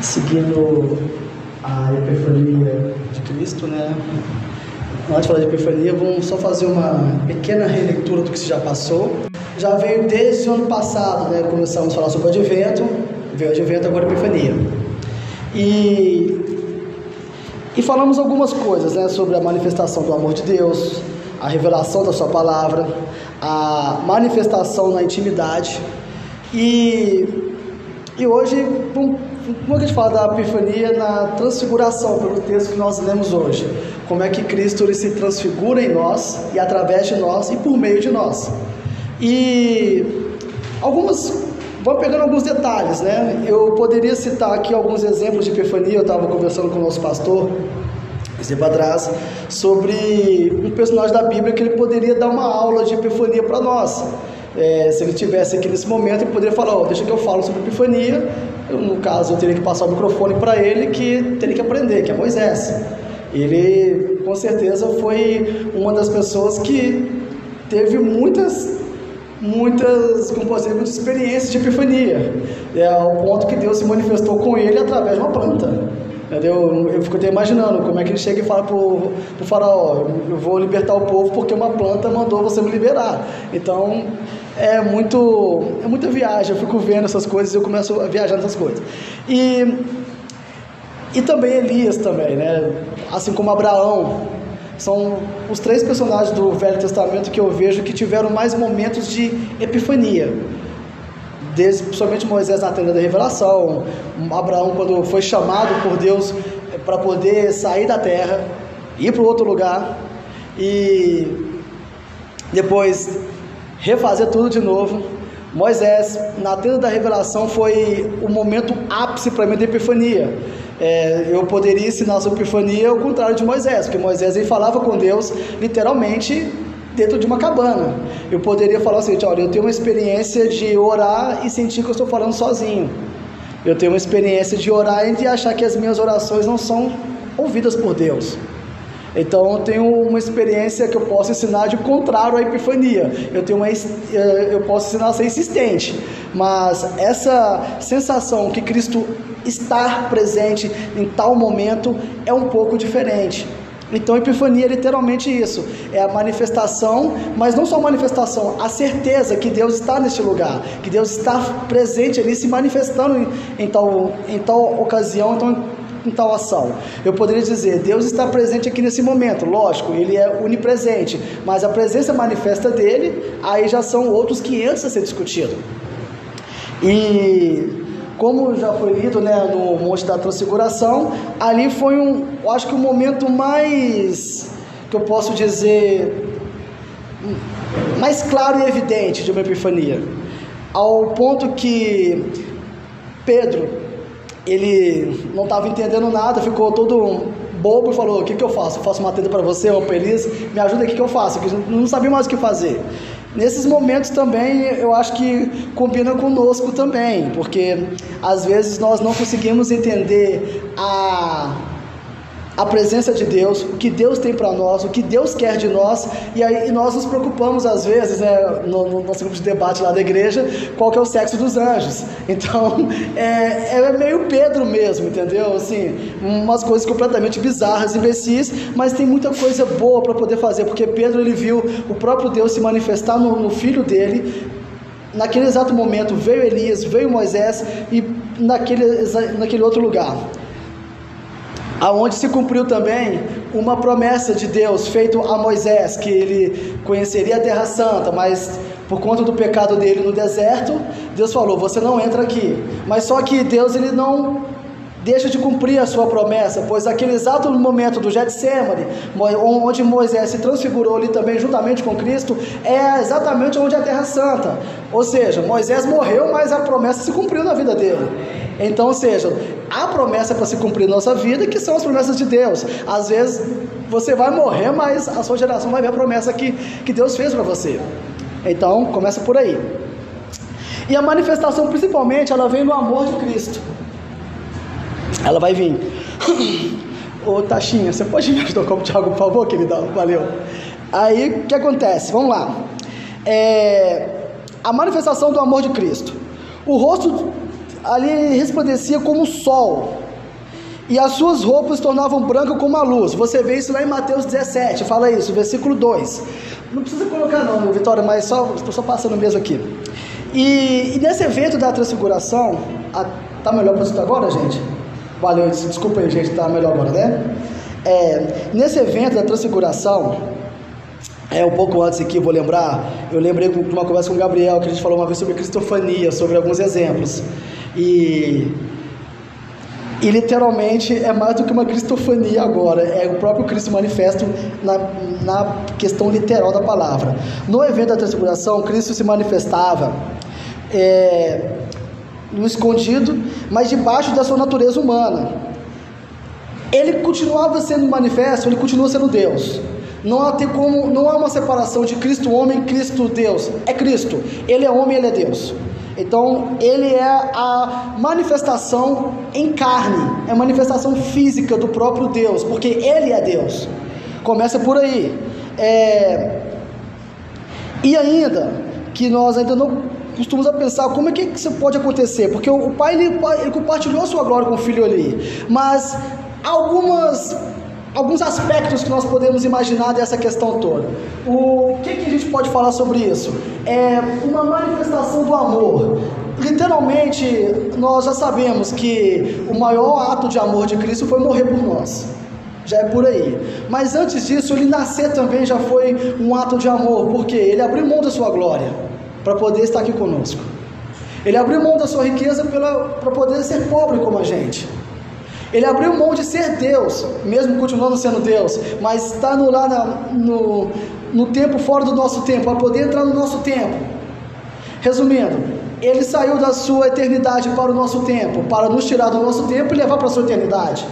seguindo a Epifania de Cristo, né? Antes de falar de Epifania, vamos só fazer uma pequena releitura do que se já passou. Já veio desde o ano passado, né? Começamos a falar sobre o Advento, veio o Advento, agora a Epifania. E, e falamos algumas coisas, né? Sobre a manifestação do amor de Deus, a revelação da Sua palavra, a manifestação na intimidade. E, e hoje, como é a gente fala da epifania na transfiguração, pelo texto que nós lemos hoje? Como é que Cristo ele se transfigura em nós e através de nós e por meio de nós. E algumas, vamos pegando alguns detalhes, né? Eu poderia citar aqui alguns exemplos de epifania, eu estava conversando com o nosso pastor, tempo atrás, sobre um personagem da Bíblia que ele poderia dar uma aula de epifania para nós. É, se ele tivesse aqui nesse momento, ele poderia falar: oh, deixa que eu falo sobre epifania, eu, no caso, eu teria que passar o microfone para ele, que teria que aprender, que é Moisés. Ele, com certeza, foi uma das pessoas que teve muitas, muitas, como posso dizer, muitas experiências de epifania, é, ao ponto que Deus se manifestou com ele através de uma planta. Entendeu? Eu fico até imaginando como é que ele chega e fala para o faraó, eu vou libertar o povo porque uma planta mandou você me liberar. Então, é muito é muita viagem, eu fico vendo essas coisas e eu começo a viajar nessas coisas. E, e também Elias também, né? Assim como Abraão, são os três personagens do Velho Testamento que eu vejo que tiveram mais momentos de epifania. Desde, principalmente Moisés na tenda da revelação, Abraão quando foi chamado por Deus para poder sair da terra, ir para outro lugar, e depois refazer tudo de novo. Moisés, na tenda da revelação, foi o momento ápice para mim da epifania. É, eu poderia ensinar sobre epifania ao contrário de Moisés, porque Moisés ele falava com Deus literalmente dentro de uma cabana. Eu poderia falar assim: olha, eu tenho uma experiência de orar e sentir que eu estou falando sozinho. Eu tenho uma experiência de orar e de achar que as minhas orações não são ouvidas por Deus. Então eu tenho uma experiência que eu posso ensinar de contrário à epifania. Eu tenho uma, eh, eu posso ensinar a ser insistente, mas essa sensação que Cristo estar presente em tal momento é um pouco diferente. Então, epifania é literalmente isso, é a manifestação, mas não só a manifestação, a certeza que Deus está neste lugar, que Deus está presente ali, se manifestando em, em tal, em tal ocasião, então em tal ação. Eu poderia dizer, Deus está presente aqui nesse momento, lógico, Ele é onipresente, mas a presença manifesta dele, aí já são outros 500 a ser discutido. E como já foi lido né, no Monte da Transfiguração, ali foi um, eu acho que o momento mais, que eu posso dizer, mais claro e evidente de uma epifania, ao ponto que Pedro, ele não estava entendendo nada, ficou todo bobo e falou: O que, que eu faço? Eu faço uma tenda para você, uma feliz, me ajuda aqui que eu faço. Eu não sabia mais o que fazer. Nesses momentos também eu acho que combina conosco também, porque às vezes nós não conseguimos entender a a presença de Deus, o que Deus tem para nós, o que Deus quer de nós, e aí nós nos preocupamos às vezes, né, no, no, nosso grupo de debate lá da igreja, qual que é o sexo dos anjos. Então, é, é meio Pedro mesmo, entendeu? Assim, umas coisas completamente bizarras, imbecis, mas tem muita coisa boa para poder fazer, porque Pedro ele viu o próprio Deus se manifestar no, no filho dele, naquele exato momento veio Elias, veio Moisés e naquele, naquele outro lugar aonde se cumpriu também uma promessa de Deus feita a Moisés, que ele conheceria a Terra Santa, mas por conta do pecado dele no deserto, Deus falou: "Você não entra aqui". Mas só que Deus ele não deixa de cumprir a sua promessa, pois aquele exato momento do Getsemane, onde Moisés se transfigurou ali também juntamente com Cristo, é exatamente onde é a Terra Santa. Ou seja, Moisés morreu, mas a promessa se cumpriu na vida dele. Então, ou seja, há promessa para se cumprir na nossa vida, que são as promessas de Deus. Às vezes você vai morrer, mas a sua geração vai ver a promessa que, que Deus fez para você. Então, começa por aí. E a manifestação, principalmente, ela vem no amor de Cristo. Ela vai vir. Ô Taxinha, você pode me ajudar com o Thiago, por favor, querida? Valeu. Aí, o que acontece? Vamos lá. É, a manifestação do amor de Cristo. O rosto ali ele resplandecia como o sol, e as suas roupas tornavam branca como a luz. Você vê isso lá em Mateus 17, fala isso, versículo 2. Não precisa colocar não, Vitória, mas só estou só passando mesmo aqui. E, e nesse evento da transfiguração, a, tá melhor para você agora, gente? Valeu, desculpa aí, gente, tá melhor agora, né? É, nesse evento da transfiguração, é, um pouco antes aqui, eu vou lembrar, eu lembrei de uma conversa com o Gabriel, que a gente falou uma vez sobre cristofania, sobre alguns exemplos. E, e literalmente é mais do que uma cristofania agora, é o próprio Cristo manifesto na, na questão literal da palavra. No evento da transfiguração, Cristo se manifestava é, no escondido, mas debaixo da sua natureza humana. Ele continuava sendo manifesto, ele continua sendo Deus. Não há, como, não há uma separação de Cristo homem Cristo Deus. É Cristo. Ele é homem, ele é Deus. Então, ele é a manifestação em carne, é a manifestação física do próprio Deus, porque ele é Deus. Começa por aí. É... E ainda, que nós ainda não costumamos pensar como é que isso pode acontecer, porque o pai ele, ele compartilhou a sua glória com o filho ali, mas algumas alguns aspectos que nós podemos imaginar dessa questão toda. O que, que a gente pode falar sobre isso? É uma manifestação do amor. Literalmente, nós já sabemos que o maior ato de amor de Cristo foi morrer por nós. Já é por aí. Mas antes disso, ele nascer também já foi um ato de amor, porque ele abriu mão da sua glória para poder estar aqui conosco. Ele abriu mão da sua riqueza para poder ser pobre como a gente. Ele abriu mão de ser Deus, mesmo continuando sendo Deus, mas está no, lá na, no, no tempo fora do nosso tempo, para poder entrar no nosso tempo. Resumindo, ele saiu da sua eternidade para o nosso tempo, para nos tirar do nosso tempo e levar para a sua eternidade.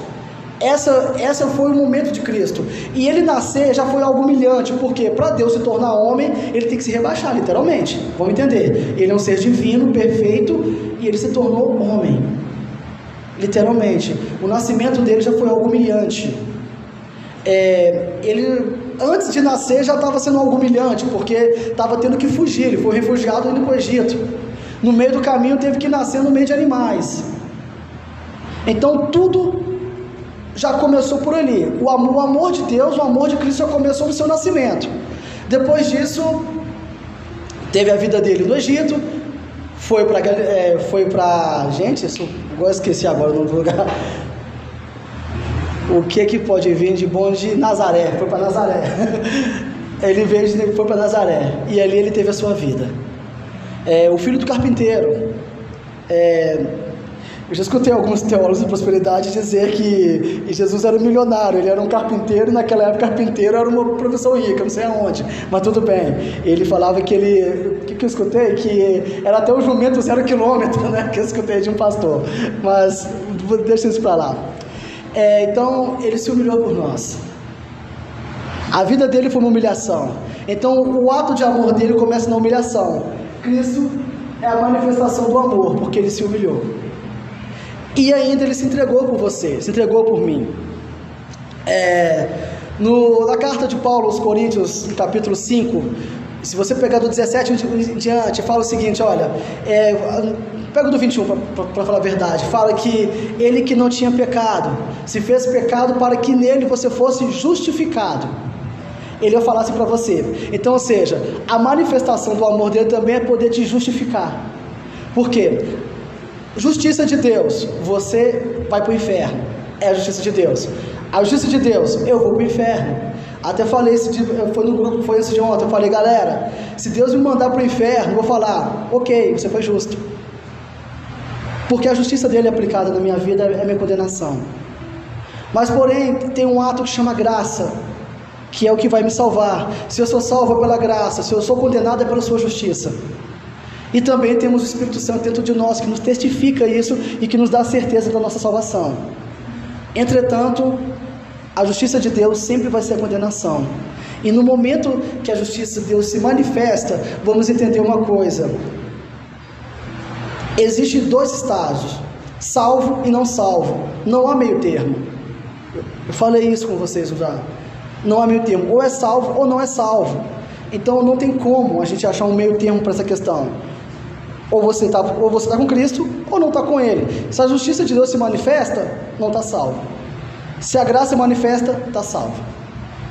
Essa, essa foi o momento de Cristo. E ele nascer já foi algo humilhante, porque para Deus se tornar homem, ele tem que se rebaixar, literalmente. Vamos entender. Ele é um ser divino, perfeito, e ele se tornou homem literalmente. O nascimento dele já foi algo humilhante. É, ele, antes de nascer, já estava sendo algo humilhante, porque estava tendo que fugir. Ele foi refugiado indo para o Egito. No meio do caminho, teve que nascer no meio de animais. Então, tudo já começou por ali. O amor, o amor de Deus, o amor de Cristo já começou no seu nascimento. Depois disso, teve a vida dele no Egito, foi para é, foi para gente, isso, agora esqueci agora no lugar. O que que pode vir de bom de Nazaré? Foi para Nazaré. Ele veio de, foi para Nazaré e ali ele teve a sua vida. É, o filho do carpinteiro. É, eu já escutei alguns teólogos de prosperidade dizer que Jesus era um milionário, ele era um carpinteiro, e naquela época carpinteiro era uma profissão rica, não sei aonde, mas tudo bem. Ele falava que ele, o que, que eu escutei? Que era até o jumento zero quilômetro, né? Que eu escutei de um pastor, mas deixa isso para lá. É, então, ele se humilhou por nós. A vida dele foi uma humilhação. Então, o ato de amor dele começa na humilhação. Cristo é a manifestação do amor, porque ele se humilhou. E ainda ele se entregou por você, se entregou por mim. É, no, na carta de Paulo aos Coríntios, capítulo 5, se você pegar do 17 em diante, fala o seguinte: olha, é, pega do 21 para falar a verdade, fala que ele que não tinha pecado, se fez pecado para que nele você fosse justificado. Ele ia falar assim para você. Então, ou seja, a manifestação do amor dele também é poder te justificar. Por quê? Justiça de Deus, você vai para o inferno. É a justiça de Deus. A justiça de Deus, eu vou para o inferno. Até falei esse dia, foi no grupo, foi esse de ontem. Eu falei, galera, se Deus me mandar para o inferno, vou falar, ok, você foi justo. Porque a justiça dele é aplicada na minha vida é minha condenação. Mas, porém, tem um ato que chama graça, que é o que vai me salvar. Se eu sou salvo pela graça, se eu sou condenado é pela sua justiça. E também temos o Espírito Santo dentro de nós que nos testifica isso e que nos dá a certeza da nossa salvação. Entretanto, a justiça de Deus sempre vai ser a condenação. E no momento que a justiça de Deus se manifesta, vamos entender uma coisa. Existem dois estágios: salvo e não salvo. Não há meio termo. Eu falei isso com vocês já. Não há meio termo. Ou é salvo ou não é salvo. Então não tem como a gente achar um meio termo para essa questão. Ou você está ou você tá com Cristo ou não está com Ele. Se a justiça de Deus se manifesta, não está salvo. Se a graça se manifesta, está salvo.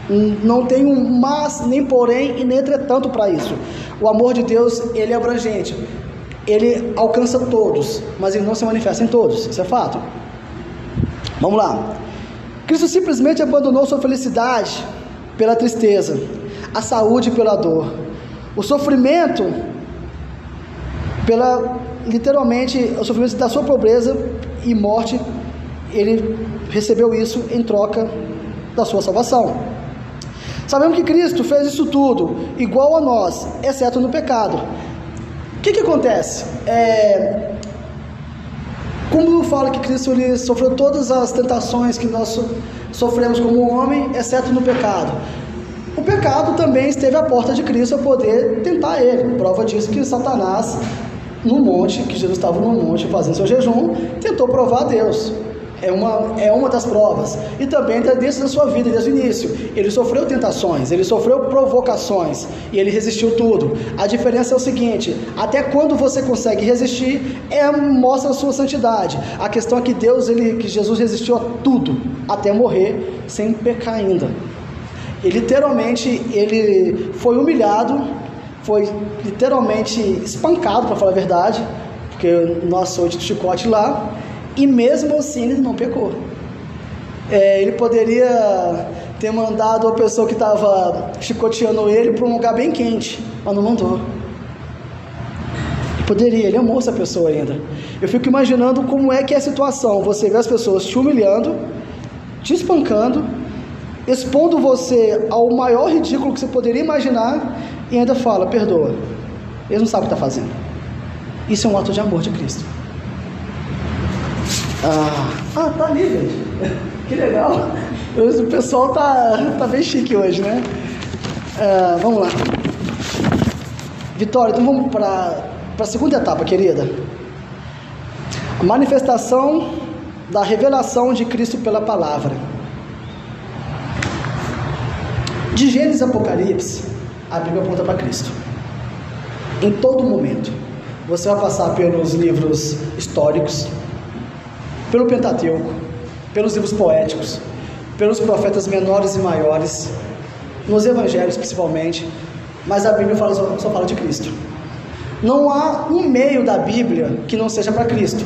Não tem um mas, nem porém e nem entretanto para isso. O amor de Deus, ele é abrangente. Ele alcança todos, mas ele não se manifesta em todos. Isso é fato. Vamos lá. Cristo simplesmente abandonou sua felicidade pela tristeza, a saúde pela dor, o sofrimento pela literalmente o sofrimento da sua pobreza e morte, ele recebeu isso em troca da sua salvação. Sabemos que Cristo fez isso tudo igual a nós, exceto no pecado. O que, que acontece? É, como fala que Cristo ele sofreu todas as tentações que nós sofremos como homem, exceto no pecado. O pecado também esteve à porta de Cristo a poder tentar ele. Prova disso que Satanás, no monte, que Jesus estava no monte fazendo seu jejum, tentou provar a Deus. É uma, é uma das provas. E também dentro da sua vida, desde o início. Ele sofreu tentações, ele sofreu provocações e ele resistiu tudo. A diferença é o seguinte: até quando você consegue resistir, é, mostra a sua santidade. A questão é que Deus, ele, que Jesus resistiu a tudo, até morrer, sem pecar ainda. E literalmente ele foi humilhado, foi literalmente espancado, para falar a verdade, porque nós oito de chicote lá e mesmo assim ele não pecou. É, ele poderia ter mandado a pessoa que estava chicoteando ele para um lugar bem quente, mas não mandou. Poderia, ele amou essa pessoa ainda. Eu fico imaginando como é que é a situação. Você vê as pessoas te humilhando, te espancando, expondo você ao maior ridículo que você poderia imaginar e ainda fala, perdoa. Eles não sabem o que está fazendo. Isso é um ato de amor de Cristo. Ah, ah tá ali, gente. Que legal. O pessoal tá, tá bem chique hoje, né? Ah, vamos lá. Vitória, então vamos para a segunda etapa, querida. A manifestação da revelação de Cristo pela palavra. De Gênesis a Apocalipse, a Bíblia aponta para Cristo. Em todo momento. Você vai passar pelos livros históricos, pelo Pentateuco, pelos livros poéticos, pelos profetas menores e maiores, nos evangelhos principalmente, mas a Bíblia fala, só, só fala de Cristo. Não há um meio da Bíblia que não seja para Cristo.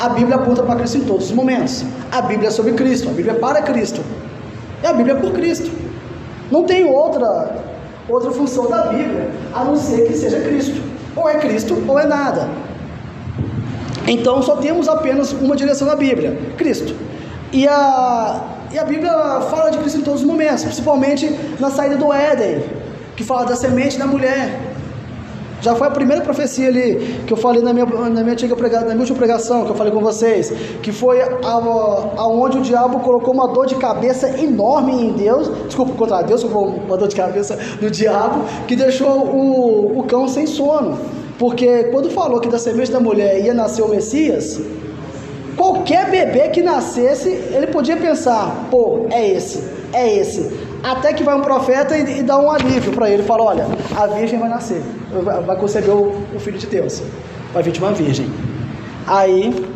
A Bíblia aponta para Cristo em todos os momentos. A Bíblia é sobre Cristo, a Bíblia é para Cristo. E a Bíblia é por Cristo. Não tem outra outra função da Bíblia a não ser que seja Cristo. Ou é Cristo ou é nada. Então só temos apenas uma direção na Bíblia: Cristo. E a, e a Bíblia fala de Cristo em todos os momentos, principalmente na saída do Éden, que fala da semente da mulher. Já foi a primeira profecia ali que eu falei na minha, na minha, antiga na minha última pregação, que eu falei com vocês, que foi aonde o diabo colocou uma dor de cabeça enorme em Deus, desculpa, contra Deus, uma dor de cabeça no diabo, que deixou o, o cão sem sono. Porque quando falou que da semente da mulher ia nascer o Messias, qualquer bebê que nascesse, ele podia pensar: pô, é esse, é esse. Até que vai um profeta e, e dá um alívio para ele: fala, olha, a virgem vai nascer, vai conceber o, o filho de Deus, vai vir de uma virgem. Aí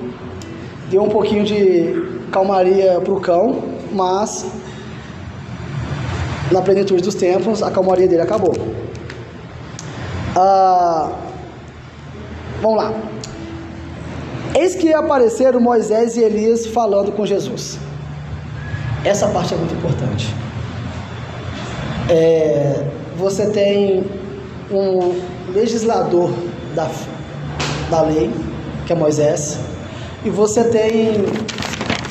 deu um pouquinho de calmaria para o cão, mas na plenitude dos tempos a calmaria dele acabou. Ah, Vamos lá. Eis que apareceram Moisés e Elias falando com Jesus. Essa parte é muito importante. É, você tem um legislador da, da lei, que é Moisés, e você tem,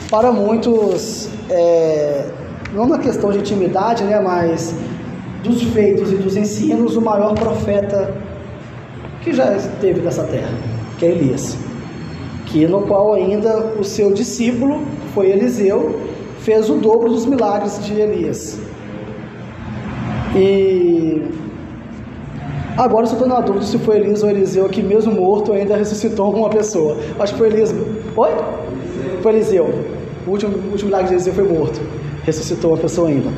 para muitos, é, não uma questão de intimidade, né, mas dos feitos e dos ensinos, o maior profeta que já esteve nessa terra, que é Elias, que no qual ainda o seu discípulo, foi Eliseu, fez o dobro dos milagres de Elias. E agora eu estou na dúvida se foi Elias ou Eliseu que mesmo morto ainda ressuscitou uma pessoa. Acho que foi Elias. Oi? Foi Eliseu. O último, o último milagre de Eliseu foi morto. Ressuscitou uma pessoa ainda.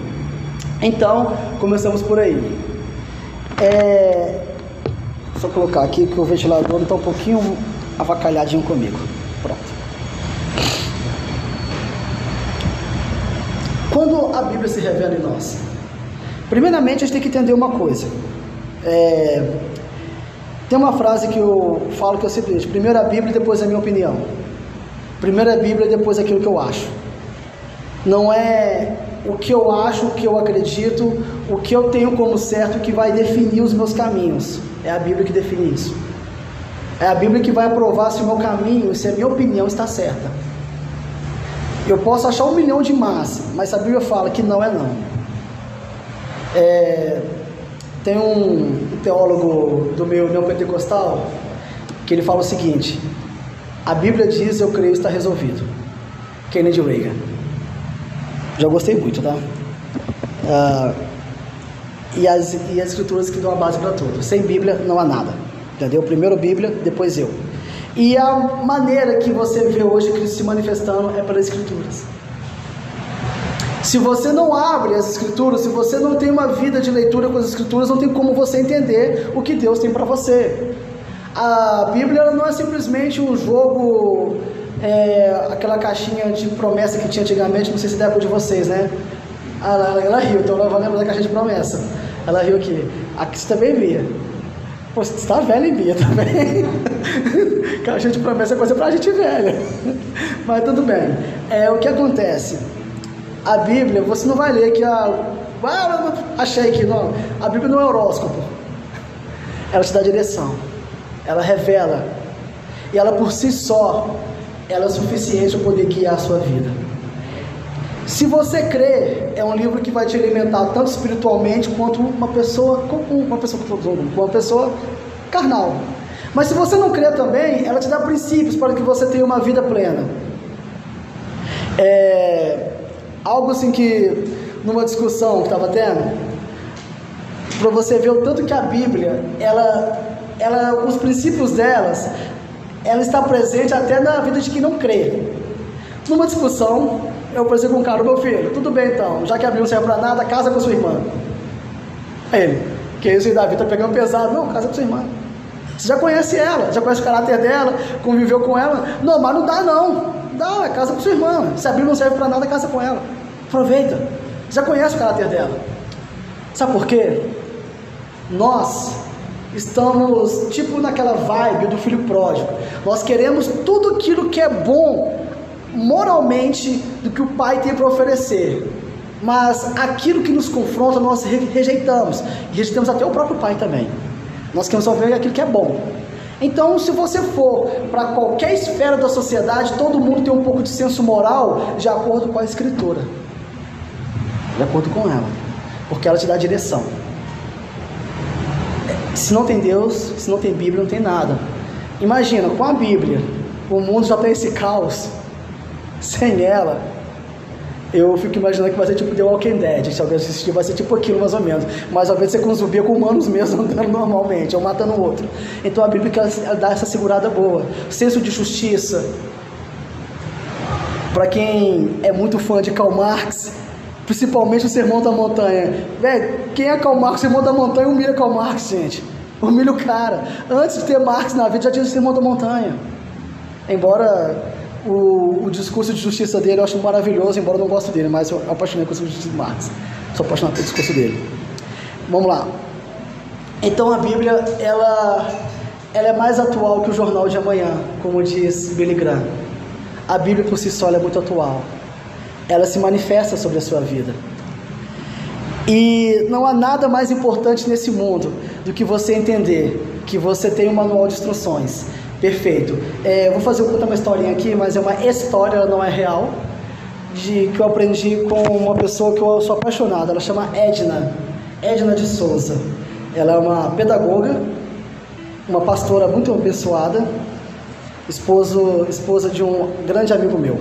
Então, começamos por aí. É, só colocar aqui que o ventilador está um pouquinho avacalhadinho comigo. Pronto. Quando a Bíblia se revela em nós, primeiramente a gente tem que entender uma coisa. É, tem uma frase que eu falo que é o seguinte: primeiro a Bíblia, depois a minha opinião. Primeiro a Bíblia, depois aquilo que eu acho. Não é o que eu acho, o que eu acredito, o que eu tenho como certo que vai definir os meus caminhos. É a Bíblia que define isso. É a Bíblia que vai aprovar se o meu caminho, se a minha opinião está certa. Eu posso achar um milhão de más, mas a Bíblia fala que não é não. É, tem um teólogo do meu neopentecostal que ele fala o seguinte: a Bíblia diz, eu creio, está resolvido. Kennedy Reagan. Já gostei muito, tá? Uh, e, as, e as escrituras que dão a base para tudo. Sem Bíblia não há nada. Entendeu? Primeiro Bíblia, depois eu. E a maneira que você vê hoje Cristo se manifestando é pelas Escrituras. Se você não abre as Escrituras, se você não tem uma vida de leitura com as Escrituras, não tem como você entender o que Deus tem para você. A Bíblia não é simplesmente um jogo, é, aquela caixinha de promessa que tinha antigamente, não sei se é de vocês, né? Ela, ela, ela riu, então ela vai lembrar da caixa de promessa. Ela riu aqui. Aqui você também via. Pô, você está velha em Bia também. Caixa de promessa é coisa pra gente velha. Mas tudo bem. É o que acontece. A Bíblia, você não vai ler que a. Ah, achei que não. A Bíblia não é horóscopo. Ela te dá direção. Ela revela. E ela por si só, ela é suficiente para poder guiar a sua vida. Se você crê, é um livro que vai te alimentar tanto espiritualmente quanto uma pessoa comum, uma pessoa uma pessoa carnal. Mas se você não crê também, ela te dá princípios para que você tenha uma vida plena. É algo assim que numa discussão que estava tendo, para você ver o tanto que a Bíblia, ela, ela, os princípios delas, ela está presente até na vida de quem não crê. Numa discussão, eu pensei com o cara, meu filho, tudo bem então, já que a Bíblia não serve para nada, casa com sua irmã. Aí ele, que isso e Davi tá pegando pesado. Não, casa com sua irmã. Você já conhece ela, já conhece o caráter dela, conviveu com ela. Não, mas não dá não. Dá, casa com sua irmã. Se a Bíblia não serve para nada, casa com ela. Aproveita. Já conhece o caráter dela. Sabe por quê? Nós estamos tipo naquela vibe do filho pródigo. Nós queremos tudo aquilo que é bom moralmente do que o pai tem para oferecer. Mas aquilo que nos confronta, nós rejeitamos. E rejeitamos até o próprio pai também. Nós queremos só ver aquilo que é bom. Então, se você for para qualquer esfera da sociedade, todo mundo tem um pouco de senso moral de acordo com a escritura. De acordo com ela. Porque ela te dá direção. Se não tem Deus, se não tem Bíblia, não tem nada. Imagina, com a Bíblia, o mundo já tem esse caos sem ela, eu fico imaginando que vai ser tipo The Walking Dead. Se alguém assistir, vai ser tipo aquilo mais ou menos. Mas ao invés de com zumbi, é com humanos mesmo andando normalmente, um matando o outro. Então a Bíblia dá essa segurada boa. Senso de justiça. Para quem é muito fã de Karl Marx, principalmente o Sermão da Montanha. Velho, quem é Karl Marx? O Sermão da Montanha humilha Karl Marx, gente. Humilha o cara. Antes de ter Marx na vida, já tinha o Sermão da Montanha. Embora o, o, discurso de justiça dele eu acho maravilhoso, embora eu não goste dele, mas eu apaixonei com o discurso de Marx. Sou apaixonado pelo discurso dele. Vamos lá. Então a Bíblia, ela, ela é mais atual que o jornal de amanhã, como diz Billy Graham. A Bíblia por si só é muito atual. Ela se manifesta sobre a sua vida. E não há nada mais importante nesse mundo do que você entender que você tem um manual de instruções Perfeito. É, vou fazer contar uma historinha aqui, mas é uma história, ela não é real, de que eu aprendi com uma pessoa que eu sou apaixonado. Ela chama Edna, Edna de Souza. Ela é uma pedagoga, uma pastora muito abençoada, esposo, esposa de um grande amigo meu.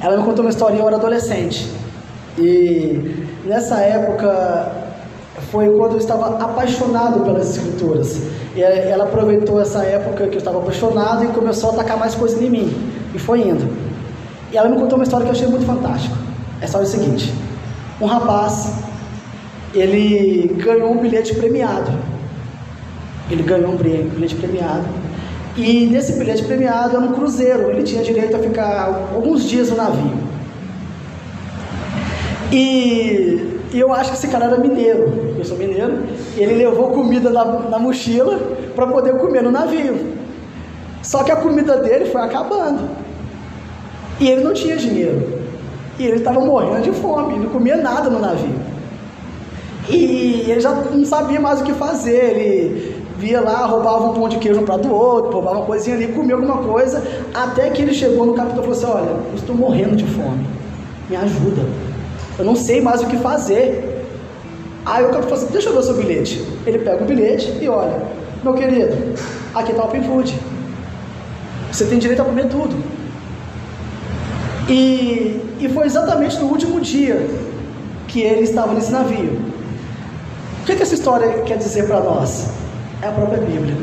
Ela me contou uma historinha, eu era adolescente. E nessa época foi quando eu estava apaixonado pelas escrituras. E ela aproveitou essa época que eu estava apaixonado e começou a atacar mais coisas em mim. E foi indo. E ela me contou uma história que eu achei muito fantástica. História é a seguinte: um rapaz, ele ganhou um bilhete premiado. Ele ganhou um bilhete premiado. E nesse bilhete premiado era um cruzeiro, ele tinha direito a ficar alguns dias no navio. E eu acho que esse cara era mineiro, eu sou mineiro, ele levou comida na, na mochila para poder comer no navio. Só que a comida dele foi acabando. E ele não tinha dinheiro. E ele estava morrendo de fome, não comia nada no navio. E ele já não sabia mais o que fazer. Ele via lá, roubava um pão de queijo um prato do outro, roubava uma coisinha ali, comia alguma coisa, até que ele chegou no capitão e falou assim: Olha, eu estou morrendo de fome, me ajuda, eu não sei mais o que fazer. Aí o capitão falou assim: Deixa eu ver o seu bilhete. Ele pega o bilhete e olha: Meu querido, aqui está o Open Food, você tem direito a comer tudo. E, e foi exatamente no último dia que ele estava nesse navio. O que, que essa história quer dizer para nós? É a própria Bíblia.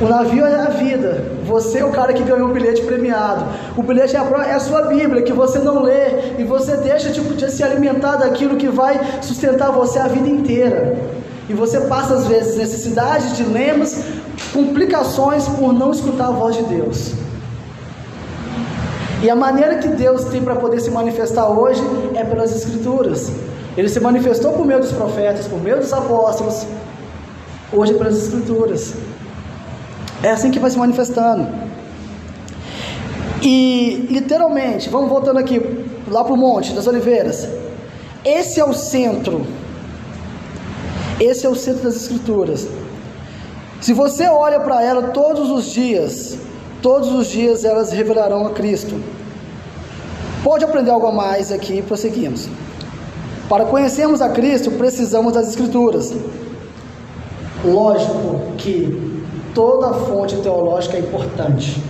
O navio é a vida. Você é o cara que ganhou o bilhete premiado. O bilhete é a, é a sua Bíblia, que você não lê e você deixa tipo, de se alimentar daquilo que vai sustentar você a vida inteira. E você passa às vezes necessidades, dilemas, complicações por não escutar a voz de Deus. E a maneira que Deus tem para poder se manifestar hoje é pelas Escrituras. Ele se manifestou por meio dos profetas, por meio dos apóstolos, hoje é pelas Escrituras. É assim que vai se manifestando. E literalmente, vamos voltando aqui lá para o Monte das Oliveiras. Esse é o centro. Esse é o centro das Escrituras. Se você olha para ela todos os dias, Todos os dias elas revelarão a Cristo. Pode aprender algo a mais aqui e prosseguimos. Para conhecermos a Cristo, precisamos das Escrituras. Lógico que toda fonte teológica é importante.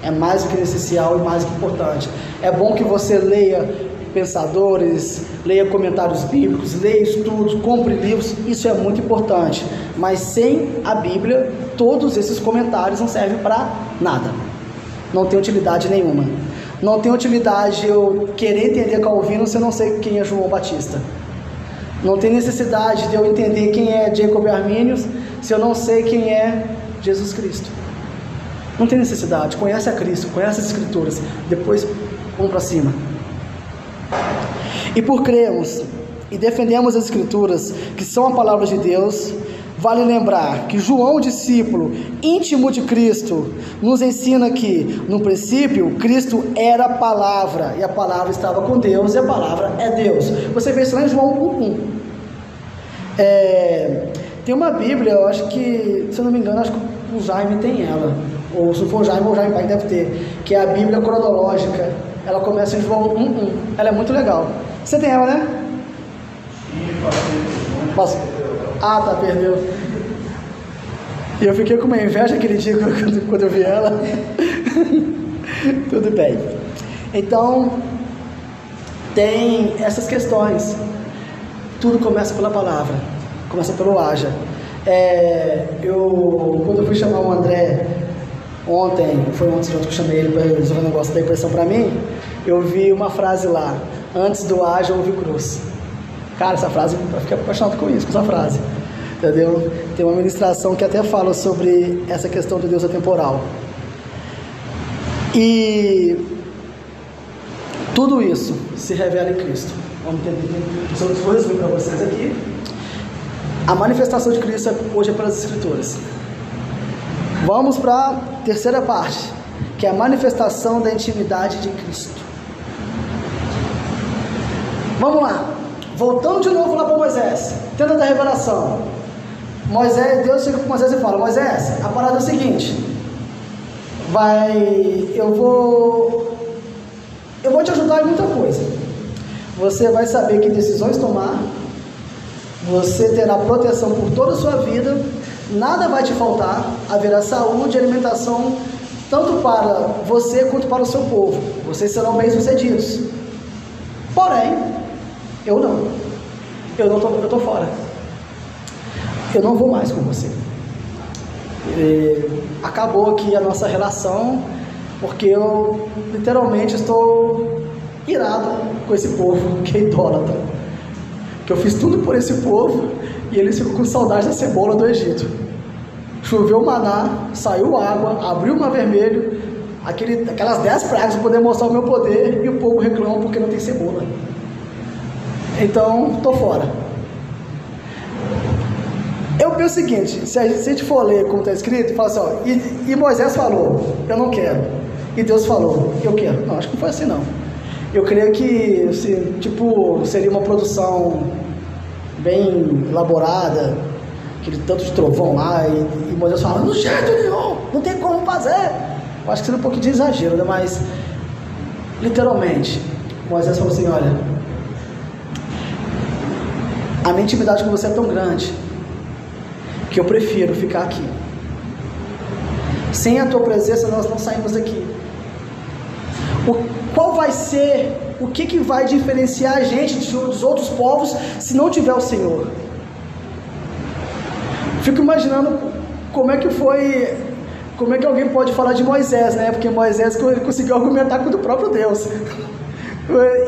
É mais do que essencial e mais do que importante. É bom que você leia pensadores, leia comentários bíblicos, leia estudos, compre livros, isso é muito importante. Mas sem a Bíblia, todos esses comentários não servem para nada. Não tem utilidade nenhuma. Não tem utilidade eu querer entender Calvino se eu não sei quem é João Batista. Não tem necessidade de eu entender quem é Jacob Arminius se eu não sei quem é Jesus Cristo. Não tem necessidade. Conhece a Cristo, conhece as Escrituras. Depois vamos para cima. E por cremos e defendemos as Escrituras, que são a palavra de Deus, vale lembrar que João, discípulo íntimo de Cristo, nos ensina que, no princípio, Cristo era palavra, e a palavra estava com Deus, e a palavra é Deus. Você vê isso lá em João 1.1. É, tem uma Bíblia, eu acho que, se eu não me engano, acho que o Jaime tem ela. Ou se for o Jaime, o Jaime Pai deve ter, que é a Bíblia cronológica ela começa em João 1:1. Ela é muito legal. Você tem ela, né? Posso? Ah, tá, perdeu. E eu fiquei com uma inveja aquele dia quando, quando eu vi ela. Tudo bem. Então, tem essas questões. Tudo começa pela palavra, começa pelo haja. É, eu, quando eu fui chamar o André Ontem, foi ontem que eu chamei ele para resolver um negócio da impressão para mim, eu vi uma frase lá, antes do haja houve cruz. Cara, essa frase, eu fiquei apaixonado com isso, com essa frase. Entendeu? Tem uma ministração que até fala sobre essa questão do Deus atemporal. E tudo isso se revela em Cristo. Vamos entender. Só vou resumir para vocês aqui. A manifestação de Cristo hoje é pelas Escrituras. Vamos para a terceira parte, que é a manifestação da intimidade de Cristo. Vamos lá. Voltando de novo lá para Moisés, tenda da revelação. Moisés, Deus chega para Moisés e fala: Moisés, a parada é o seguinte. Vai, eu vou, eu vou te ajudar em muita coisa. Você vai saber que decisões tomar. Você terá proteção por toda a sua vida nada vai te faltar, haverá saúde e alimentação tanto para você quanto para o seu povo. Vocês serão bem-sucedidos. Porém, eu não. Eu não tô, eu tô fora. Eu não vou mais com você. E acabou aqui a nossa relação, porque eu literalmente estou irado com esse povo que é idólatra. Que eu fiz tudo por esse povo e eles ficam com saudade da cebola do Egito. Choveu maná, saiu água, abriu o mar vermelho, aquele, aquelas dez pragas para poder mostrar o meu poder, e o povo reclama porque não tem cebola. Então, tô fora. Eu penso o seguinte: se a gente for ler como está escrito, fala assim, ó, e, e Moisés falou, eu não quero. E Deus falou, eu quero. Não, acho que não foi assim não. Eu creio que, assim, tipo, seria uma produção bem elaborada, aquele tanto de trovão lá, e, e Moisés fala, no jeito nenhum, não tem como fazer. Eu acho que seria um pouquinho de exagero, né? Mas, literalmente, Moisés falou assim, olha, a minha intimidade com você é tão grande que eu prefiro ficar aqui. Sem a tua presença, nós não saímos daqui. O, qual vai ser, o que, que vai diferenciar a gente dos outros povos se não tiver o Senhor? Fico imaginando como é que foi, como é que alguém pode falar de Moisés, né? Porque Moisés conseguiu argumentar com o próprio Deus.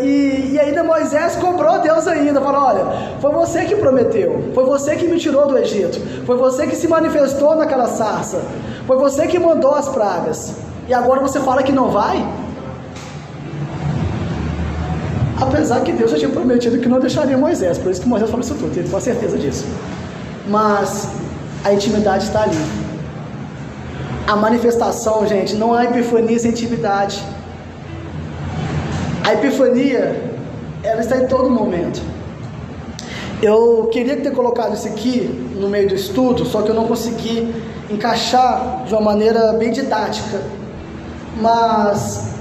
E, e, ainda Moisés cobrou Deus ainda, falou: olha, foi você que prometeu, foi você que me tirou do Egito, foi você que se manifestou naquela sarça, foi você que mandou as pragas, e agora você fala que não vai? Apesar que Deus já tinha prometido que não deixaria Moisés, por isso que Moisés falou isso tudo, ele tem certeza disso. Mas a intimidade está ali. A manifestação, gente, não há epifania sem intimidade. A epifania, ela está em todo momento. Eu queria ter colocado isso aqui no meio do estudo, só que eu não consegui encaixar de uma maneira bem didática. Mas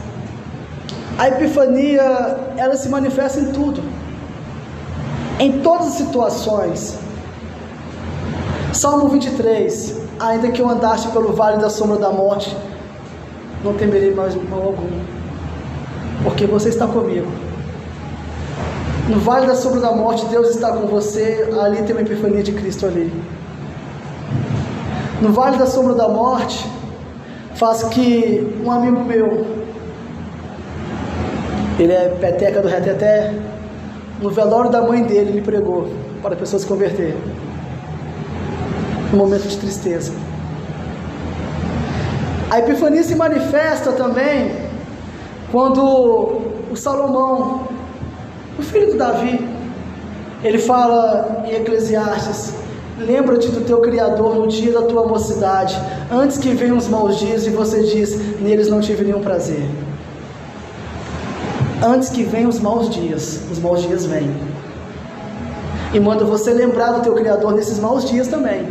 a epifania, ela se manifesta em tudo. Em todas as situações. Salmo 23: Ainda que eu andasse pelo vale da sombra da morte, não temerei mais mal algum porque você está comigo. No vale da sombra da morte, Deus está com você, ali tem uma epifania de Cristo ali. No vale da sombra da morte, faz que um amigo meu, ele é peteca do reteté, no velório da mãe dele, ele pregou para a pessoa se converter. Um momento de tristeza. A epifania se manifesta também quando o Salomão, o filho do Davi, ele fala em Eclesiastes: Lembra-te do teu Criador no dia da tua mocidade, antes que venham os maus dias, e você diz: Neles não tive nenhum prazer. Antes que venham os maus dias, os maus dias vêm. E manda você lembrar do teu Criador nesses maus dias também.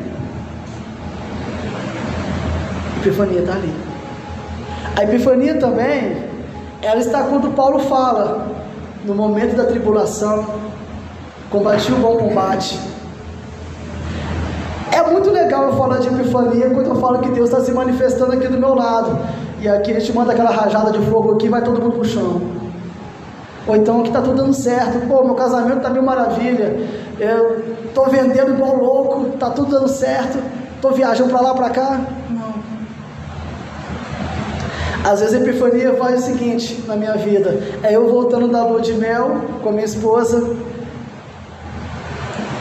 A epifania está ali. A epifania também ela está quando Paulo fala, no momento da tribulação, combati o bom combate. É muito legal eu falar de epifania quando eu falo que Deus está se manifestando aqui do meu lado. E aqui ele te manda aquela rajada de fogo aqui vai todo mundo pro chão. Ou então que está tudo dando certo. Pô, meu casamento está mil maravilha. Eu estou vendendo igual louco, está tudo dando certo. Estou viajando para lá, para cá. Às vezes a epifania faz o seguinte na minha vida: é eu voltando da lua de mel com a minha esposa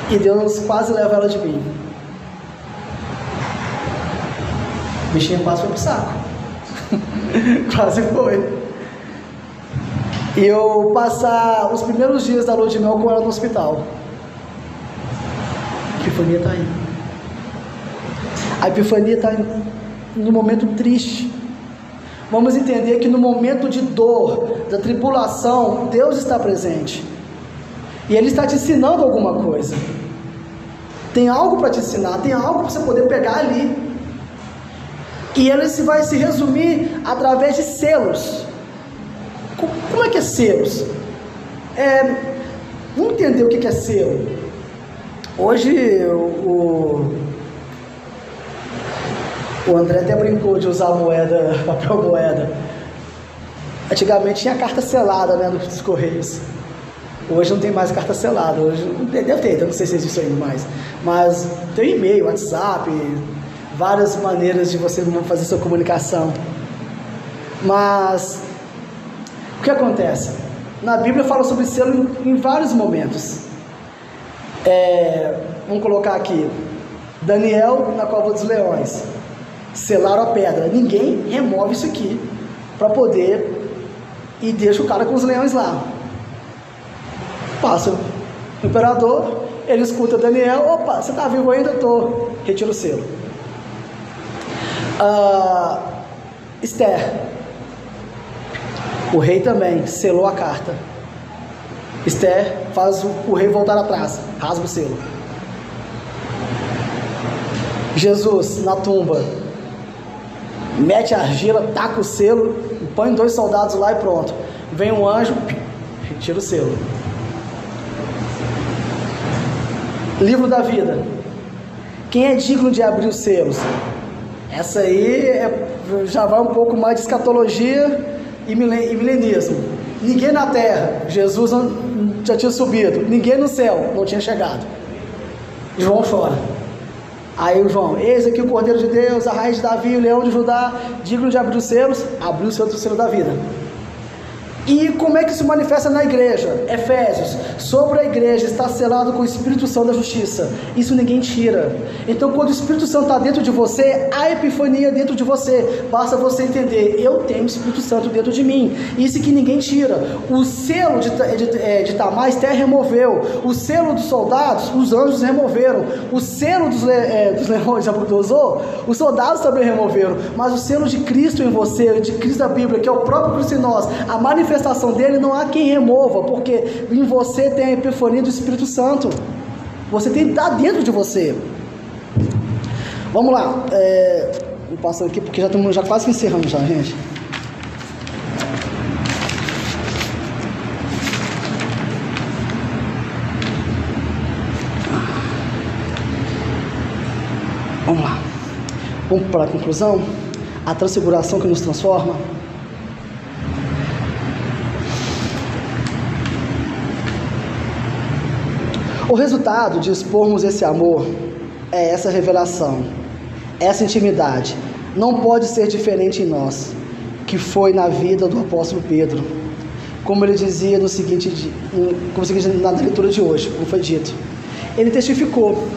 e Deus quase leva ela de mim. O bichinho quase foi pro saco. quase foi. E eu passar os primeiros dias da lua de mel com ela no hospital. A epifania está aí. A epifania está no momento triste Vamos entender que no momento de dor, da tribulação, Deus está presente. E Ele está te ensinando alguma coisa. Tem algo para te ensinar, tem algo para você poder pegar ali. E ele se vai se resumir através de selos. Como é que é selos? É, entender o que é selo. Hoje o, o André até brincou de usar moeda, papel moeda. Antigamente tinha carta selada né, nos correios. Hoje não tem mais carta selada. Hoje deve ter, eu não sei se existe ainda mais. Mas tem e-mail, WhatsApp, várias maneiras de você fazer sua comunicação. Mas o que acontece? Na Bíblia fala sobre selo em, em vários momentos. É, vamos colocar aqui, Daniel na cova dos leões, selaram a pedra. Ninguém remove isso aqui para poder e deixa o cara com os leões lá. Passa o imperador, ele escuta Daniel, opa, você está vivo ainda? Estou. Retira o selo. Uh, Esther, o rei também selou a carta. Esther faz o, rei voltar atrás, rasga o selo. Jesus na tumba, mete a argila, taca o selo, põe dois soldados lá e pronto. Vem um anjo, retira o selo. Livro da vida. Quem é digno de abrir os selos? Essa aí é, já vai um pouco mais de escatologia e milenismo. Ninguém na terra, Jesus já tinha subido. Ninguém no céu, não tinha chegado. João chora. Aí o João, eis aqui o Cordeiro de Deus, a raiz de Davi, o leão de Judá, digno de abrir os selos, abriu o seu selo da vida. E como é que se manifesta na igreja? Efésios, sobre a igreja está selado com o Espírito Santo da justiça. Isso ninguém tira. Então, quando o Espírito Santo está dentro de você, há epifania dentro de você. Basta você entender, eu tenho o Espírito Santo dentro de mim. Isso que ninguém tira. O selo de, de, é, de Tamar, Esther removeu. O selo dos soldados, os anjos removeram. O selo dos, é, dos leões, Nabucodonosor, os soldados também removeram. Mas o selo de Cristo em você, de Cristo da Bíblia, que é o próprio Cristo em nós, a manifestação manifestação dele não há quem remova, porque em você tem a epifania do Espírito Santo. Você tem que estar dentro de você. Vamos lá. É, vou passar aqui porque já estamos já quase encerrando já, gente. Vamos lá. Vamos para a conclusão. A transfiguração que nos transforma. O resultado de expormos esse amor é essa revelação, essa intimidade. Não pode ser diferente em nós, que foi na vida do apóstolo Pedro. Como ele dizia no seguinte, como seguinte na leitura de hoje, como foi dito. Ele testificou.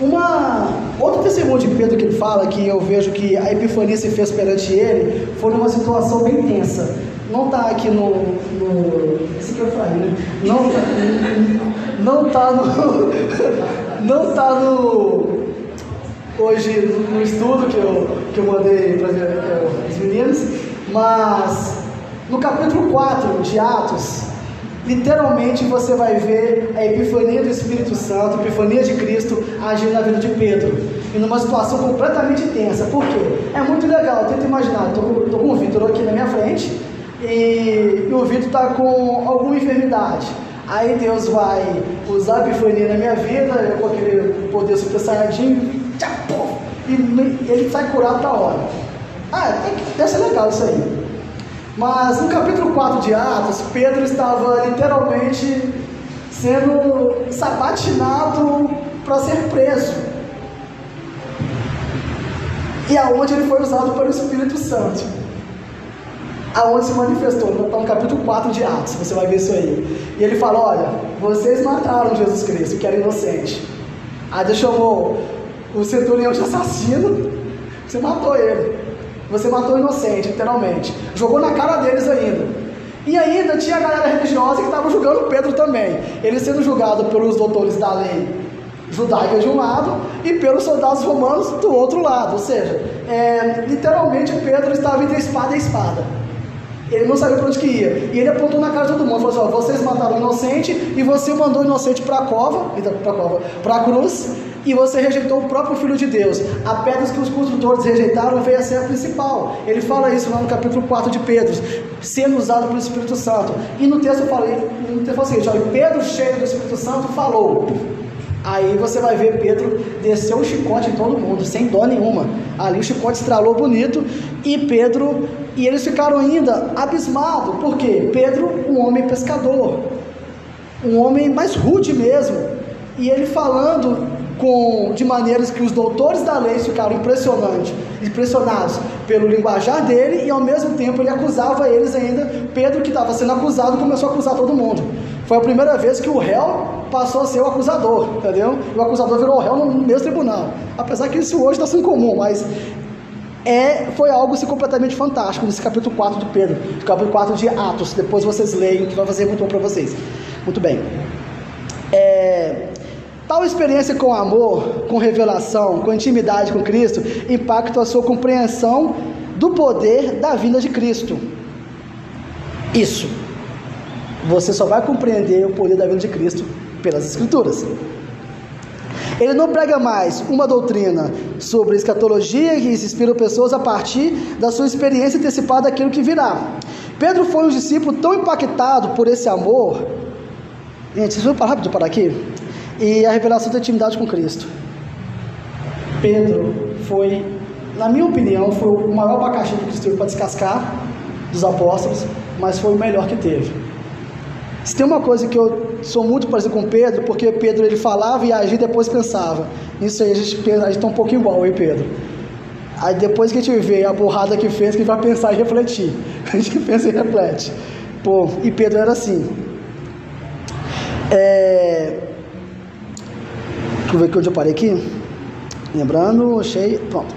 Uma outro testemunho de Pedro que ele fala que eu vejo que a epifania se fez perante ele foi numa situação bem tensa não está aqui no, no. Esse que eu falei, né? Não está não tá no. Não está no. Hoje no estudo que eu, que eu mandei para os meninos, mas no capítulo 4 de Atos, literalmente você vai ver a epifania do Espírito Santo, a epifania de Cristo agindo na vida de Pedro. E numa situação completamente tensa. Por quê? É muito legal, tenta imaginar, estou com o Vitor aqui na minha frente, e, e o Vitor está com alguma enfermidade. Aí Deus vai usar a epifania na minha vida, com aquele poder super saiyajin, e ele sai curado da hora. Ah, deve ser legal isso aí. Mas no capítulo 4 de Atos, Pedro estava literalmente sendo sabatinado para ser preso. E aonde ele foi usado pelo Espírito Santo aonde se manifestou. Então está no capítulo 4 de Atos, você vai ver isso aí. E ele fala: Olha, vocês mataram Jesus Cristo, que era inocente. Aí Deus chamou o centurião de assassino, você matou ele. Você matou o inocente, literalmente. Jogou na cara deles ainda. E ainda tinha a galera religiosa que estava julgando Pedro também. Ele sendo julgado pelos doutores da lei judaica de um lado e pelos soldados romanos do outro lado. Ou seja, é, literalmente Pedro estava entre espada e espada. Ele não sabia para onde que ia. E ele apontou na cara de todo mundo, falou assim, ó, vocês mataram o inocente e você mandou o inocente para a cova, para a cova, para a cruz, e você rejeitou o próprio Filho de Deus. A pedra que os construtores rejeitaram veio a ser a principal. Ele fala isso lá no capítulo 4 de Pedro, sendo usado pelo Espírito Santo. E no texto eu falei, no texto fala o olha, Pedro cheio do Espírito Santo falou. Aí você vai ver Pedro desceu o chicote em todo mundo, sem dó nenhuma. Ali o chicote estralou bonito e Pedro, e eles ficaram ainda abismados, porque Pedro, um homem pescador, um homem mais rude mesmo, e ele falando com, de maneiras que os doutores da lei ficaram impressionantes, impressionados pelo linguajar dele e ao mesmo tempo ele acusava eles ainda. Pedro, que estava sendo acusado, começou a acusar todo mundo. Foi a primeira vez que o réu passou a ser o acusador, entendeu? E o acusador virou o réu no mesmo tribunal. Apesar que isso hoje está sendo comum, mas é, foi algo assim, completamente fantástico nesse capítulo 4 de Pedro, capítulo 4 de Atos. Depois vocês leem, que vai fazer muito bom para vocês. Muito bem. É, tal experiência com amor, com revelação, com intimidade com Cristo, impacta a sua compreensão do poder da vinda de Cristo. Isso. Você só vai compreender o poder da vinda de Cristo pelas Escrituras. Ele não prega mais uma doutrina sobre escatologia que inspira pessoas a partir da sua experiência antecipada daquilo que virá. Pedro foi um discípulo tão impactado por esse amor. Gente, vocês vão parar rápido para aqui? E a revelação da intimidade com Cristo. Pedro foi, na minha opinião, foi o maior abacaxi que Cristo teve para descascar dos apóstolos, mas foi o melhor que teve. Se tem uma coisa que eu sou muito parecido com Pedro, porque Pedro ele falava e agia depois pensava. Isso aí a gente a gente tá um pouco igual, hein, Pedro? Aí depois que a gente vê a borrada que fez, que vai pensar e refletir. A gente pensa e reflete. Pô, e Pedro era assim. É... Deixa eu ver onde eu parei aqui. Lembrando, achei. Pronto.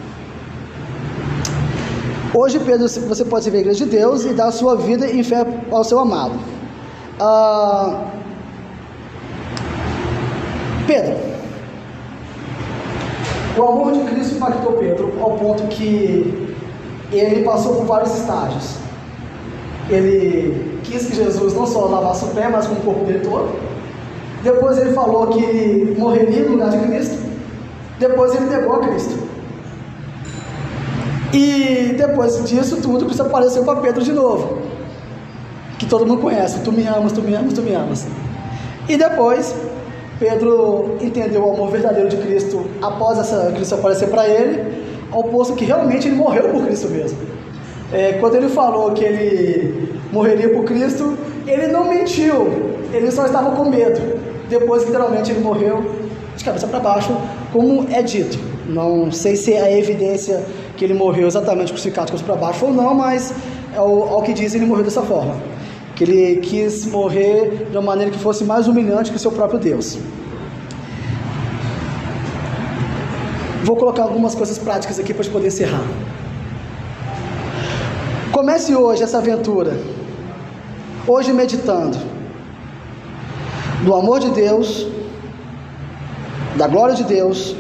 Hoje, Pedro, você pode servir a igreja de Deus e dar a sua vida em fé ao seu amado. Ah, Pedro, o amor de Cristo impactou Pedro ao ponto que ele passou por vários estágios. Ele quis que Jesus não só lavasse o pé, mas com o corpo dele todo. Depois ele falou que morreria no lugar de Cristo. Depois ele negou a Cristo. E depois disso tudo, Cristo apareceu para Pedro de novo que todo mundo conhece: Tu me amas, tu me amas, tu me amas. E depois, Pedro entendeu o amor verdadeiro de Cristo após essa Cristo aparecer para ele, ao posto que realmente ele morreu por Cristo mesmo. É, quando ele falou que ele morreria por Cristo, ele não mentiu, ele só estava com medo. Depois, literalmente, ele morreu de cabeça para baixo, como é dito. Não sei se é evidência que ele morreu exatamente crucificado de cabeça para baixo ou não, mas ao, ao que diz, ele morreu dessa forma que ele quis morrer de uma maneira que fosse mais humilhante que seu próprio Deus. Vou colocar algumas coisas práticas aqui para gente poder encerrar. Comece hoje essa aventura, hoje meditando do amor de Deus, da glória de Deus,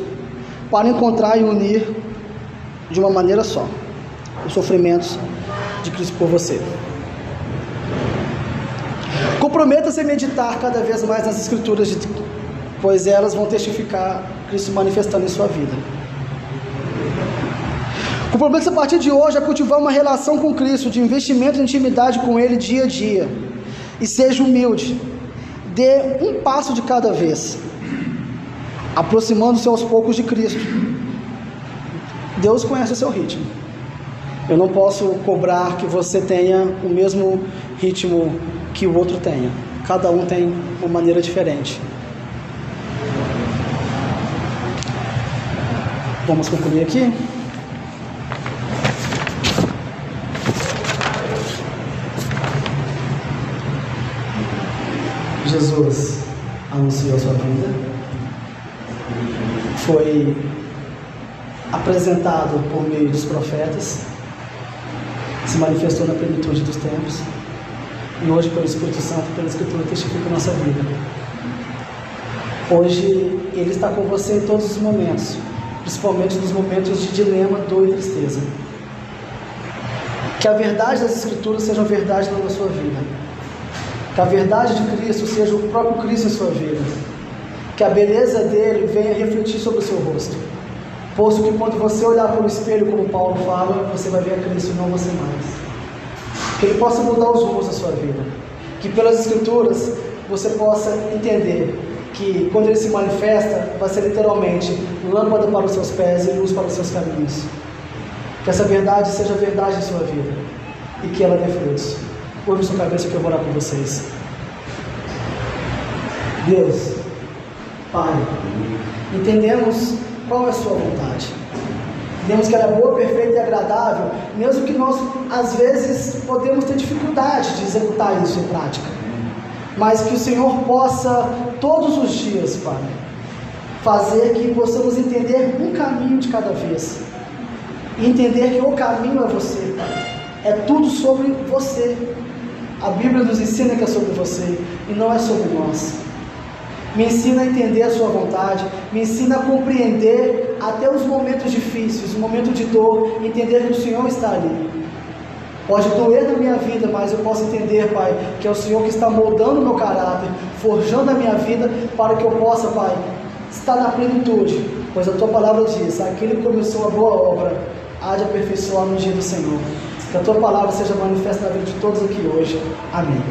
para encontrar e unir de uma maneira só os sofrimentos de Cristo por você. Comprometa-se a meditar cada vez mais nas Escrituras, pois elas vão testificar Cristo manifestando em sua vida. Comprometa-se a partir de hoje a cultivar uma relação com Cristo, de investimento e intimidade com Ele dia a dia. E seja humilde. Dê um passo de cada vez, aproximando-se aos poucos de Cristo. Deus conhece o seu ritmo. Eu não posso cobrar que você tenha o mesmo ritmo que o outro tenha. Cada um tem uma maneira diferente. Vamos concluir aqui. Jesus anunciou sua vida, foi apresentado por meio dos profetas, se manifestou na plenitude dos tempos e hoje, pelo Espírito Santo, pela Escritura, testifica a nossa vida. Hoje, Ele está com você em todos os momentos, principalmente nos momentos de dilema, dor e tristeza. Que a verdade das Escrituras seja a verdade na sua vida. Que a verdade de Cristo seja o próprio Cristo em sua vida. Que a beleza dele venha refletir sobre o seu rosto. Posto que quando você olhar para o espelho, como Paulo fala, você vai ver a Cristo e não você mais que Ele possa mudar os rumos da sua vida. Que pelas Escrituras você possa entender que quando Ele se manifesta, vai ser literalmente lâmpada para os seus pés e luz para os seus caminhos. Que essa verdade seja verdade em sua vida e que ela dê frutos. Curva sua cabeça que eu vou orar com vocês. Deus, Pai, entendemos qual é a Sua vontade. Entendemos que ela é boa, perfeita e agradável, mesmo que nós, às vezes, podemos ter dificuldade de executar isso em prática. mas que o Senhor possa todos os dias, Pai, fazer que possamos entender um caminho de cada vez. Entender que o caminho é você, Pai. É tudo sobre você. A Bíblia nos ensina que é sobre você e não é sobre nós. Me ensina a entender a sua vontade, me ensina a compreender até os momentos difíceis, o momento de dor, entender que o Senhor está ali. Pode doer na minha vida, mas eu posso entender, Pai, que é o Senhor que está moldando o meu caráter, forjando a minha vida para que eu possa, Pai, estar na plenitude. Pois a tua palavra diz: aquele que começou a boa obra há de aperfeiçoar no dia do Senhor. Que a tua palavra seja manifesta na vida de todos aqui hoje. Amém.